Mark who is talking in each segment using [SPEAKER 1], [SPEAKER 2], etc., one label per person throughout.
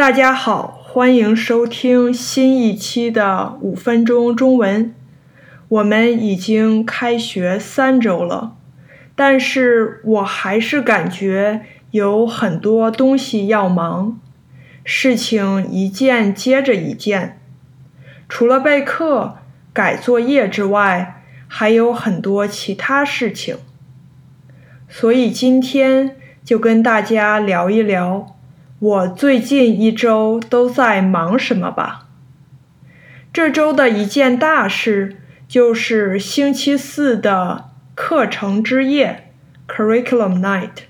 [SPEAKER 1] 大家好，欢迎收听新一期的五分钟中文。我们已经开学三周了，但是我还是感觉有很多东西要忙，事情一件接着一件。除了备课、改作业之外，还有很多其他事情。所以今天就跟大家聊一聊。我最近一周都在忙什么吧？这周的一件大事就是星期四的课程之夜 （Curriculum Night）。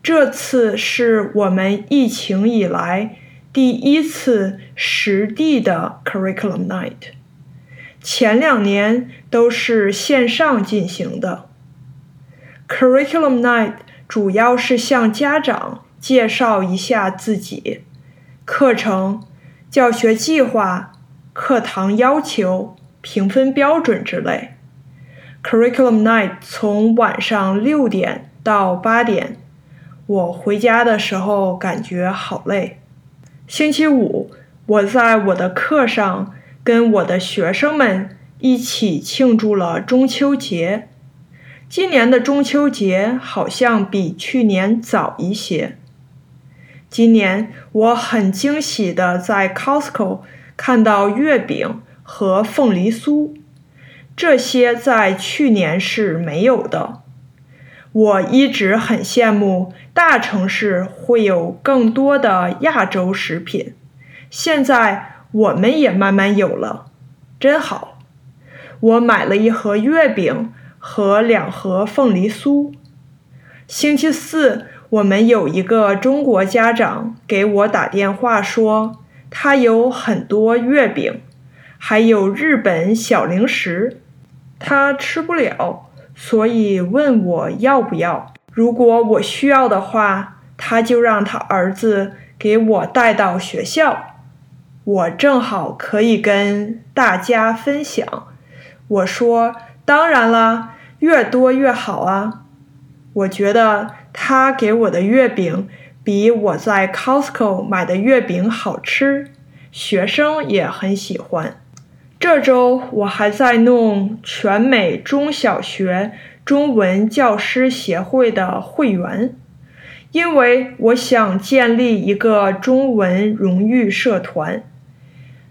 [SPEAKER 1] 这次是我们疫情以来第一次实地的 Curriculum Night。前两年都是线上进行的。Curriculum Night 主要是向家长。介绍一下自己，课程、教学计划、课堂要求、评分标准之类。Curriculum Night 从晚上六点到八点，我回家的时候感觉好累。星期五，我在我的课上跟我的学生们一起庆祝了中秋节。今年的中秋节好像比去年早一些。今年我很惊喜的在 Costco 看到月饼和凤梨酥，这些在去年是没有的。我一直很羡慕大城市会有更多的亚洲食品，现在我们也慢慢有了，真好。我买了一盒月饼和两盒凤梨酥。星期四。我们有一个中国家长给我打电话说，他有很多月饼，还有日本小零食，他吃不了，所以问我要不要。如果我需要的话，他就让他儿子给我带到学校，我正好可以跟大家分享。我说当然啦，越多越好啊。我觉得。他给我的月饼比我在 Costco 买的月饼好吃，学生也很喜欢。这周我还在弄全美中小学中文教师协会的会员，因为我想建立一个中文荣誉社团。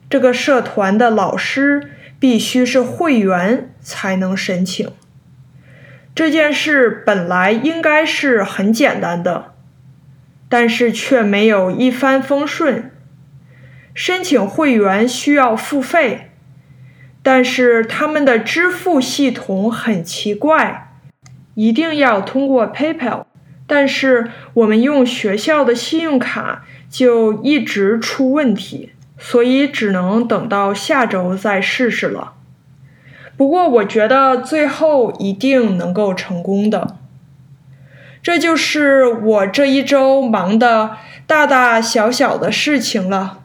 [SPEAKER 1] 这个社团的老师必须是会员才能申请。这件事本来应该是很简单的，但是却没有一帆风顺。申请会员需要付费，但是他们的支付系统很奇怪，一定要通过 PayPal。但是我们用学校的信用卡就一直出问题，所以只能等到下周再试试了。不过，我觉得最后一定能够成功的。这就是我这一周忙的大大小小的事情了。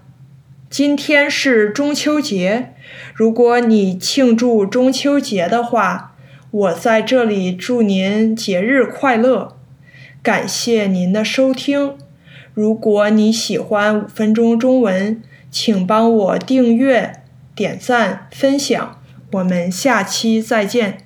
[SPEAKER 1] 今天是中秋节，如果你庆祝中秋节的话，我在这里祝您节日快乐。感谢您的收听。如果你喜欢五分钟中文，请帮我订阅、点赞、分享。我们下期再见。